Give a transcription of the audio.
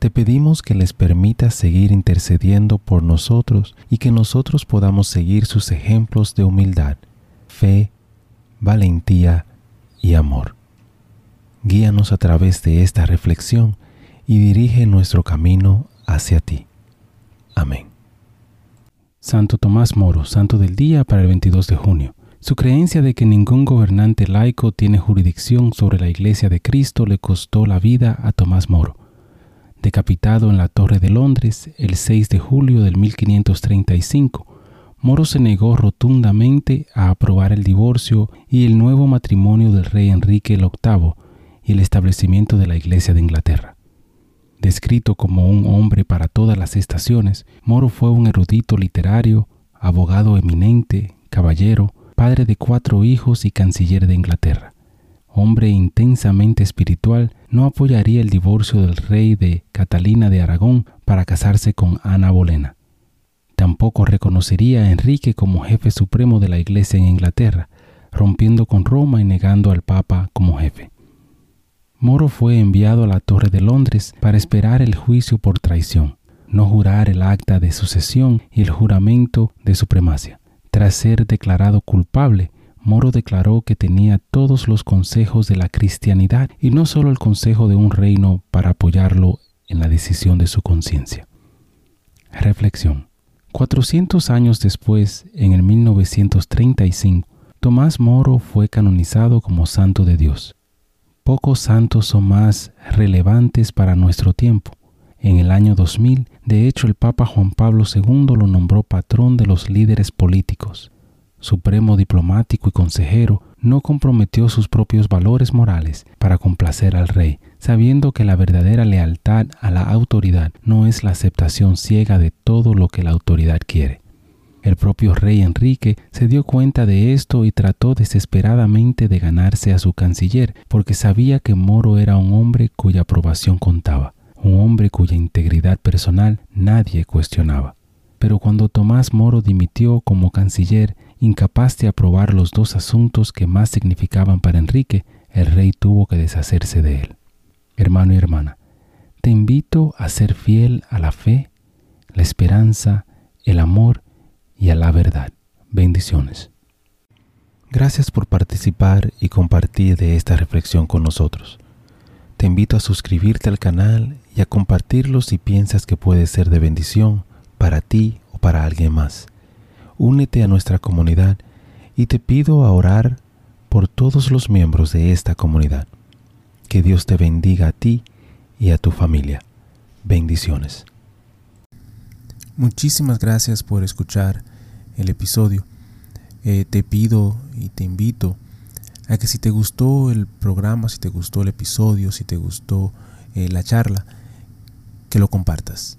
Te pedimos que les permitas seguir intercediendo por nosotros y que nosotros podamos seguir sus ejemplos de humildad, fe, valentía y amor. Guíanos a través de esta reflexión y dirige nuestro camino hacia ti. Amén. Santo Tomás Moro, santo del día para el 22 de junio. Su creencia de que ningún gobernante laico tiene jurisdicción sobre la Iglesia de Cristo le costó la vida a Tomás Moro decapitado en la Torre de Londres el 6 de julio del 1535, Moro se negó rotundamente a aprobar el divorcio y el nuevo matrimonio del rey Enrique VIII y el establecimiento de la Iglesia de Inglaterra. Descrito como un hombre para todas las estaciones, Moro fue un erudito literario, abogado eminente, caballero, padre de cuatro hijos y canciller de Inglaterra hombre intensamente espiritual, no apoyaría el divorcio del rey de Catalina de Aragón para casarse con Ana Bolena. Tampoco reconocería a Enrique como jefe supremo de la Iglesia en Inglaterra, rompiendo con Roma y negando al Papa como jefe. Moro fue enviado a la Torre de Londres para esperar el juicio por traición, no jurar el acta de sucesión y el juramento de supremacia. Tras ser declarado culpable, Moro declaró que tenía todos los consejos de la cristianidad y no solo el consejo de un reino para apoyarlo en la decisión de su conciencia. Reflexión. 400 años después, en el 1935, Tomás Moro fue canonizado como santo de Dios. Pocos santos son más relevantes para nuestro tiempo. En el año 2000, de hecho, el Papa Juan Pablo II lo nombró patrón de los líderes políticos supremo diplomático y consejero, no comprometió sus propios valores morales para complacer al rey, sabiendo que la verdadera lealtad a la autoridad no es la aceptación ciega de todo lo que la autoridad quiere. El propio rey Enrique se dio cuenta de esto y trató desesperadamente de ganarse a su canciller, porque sabía que Moro era un hombre cuya aprobación contaba, un hombre cuya integridad personal nadie cuestionaba. Pero cuando Tomás Moro dimitió como canciller, incapaz de aprobar los dos asuntos que más significaban para Enrique, el rey tuvo que deshacerse de él. Hermano y hermana, te invito a ser fiel a la fe, la esperanza, el amor y a la verdad. Bendiciones. Gracias por participar y compartir de esta reflexión con nosotros. Te invito a suscribirte al canal y a compartirlo si piensas que puede ser de bendición para ti o para alguien más. Únete a nuestra comunidad y te pido a orar por todos los miembros de esta comunidad. Que Dios te bendiga a ti y a tu familia. Bendiciones. Muchísimas gracias por escuchar el episodio. Eh, te pido y te invito a que si te gustó el programa, si te gustó el episodio, si te gustó eh, la charla, que lo compartas.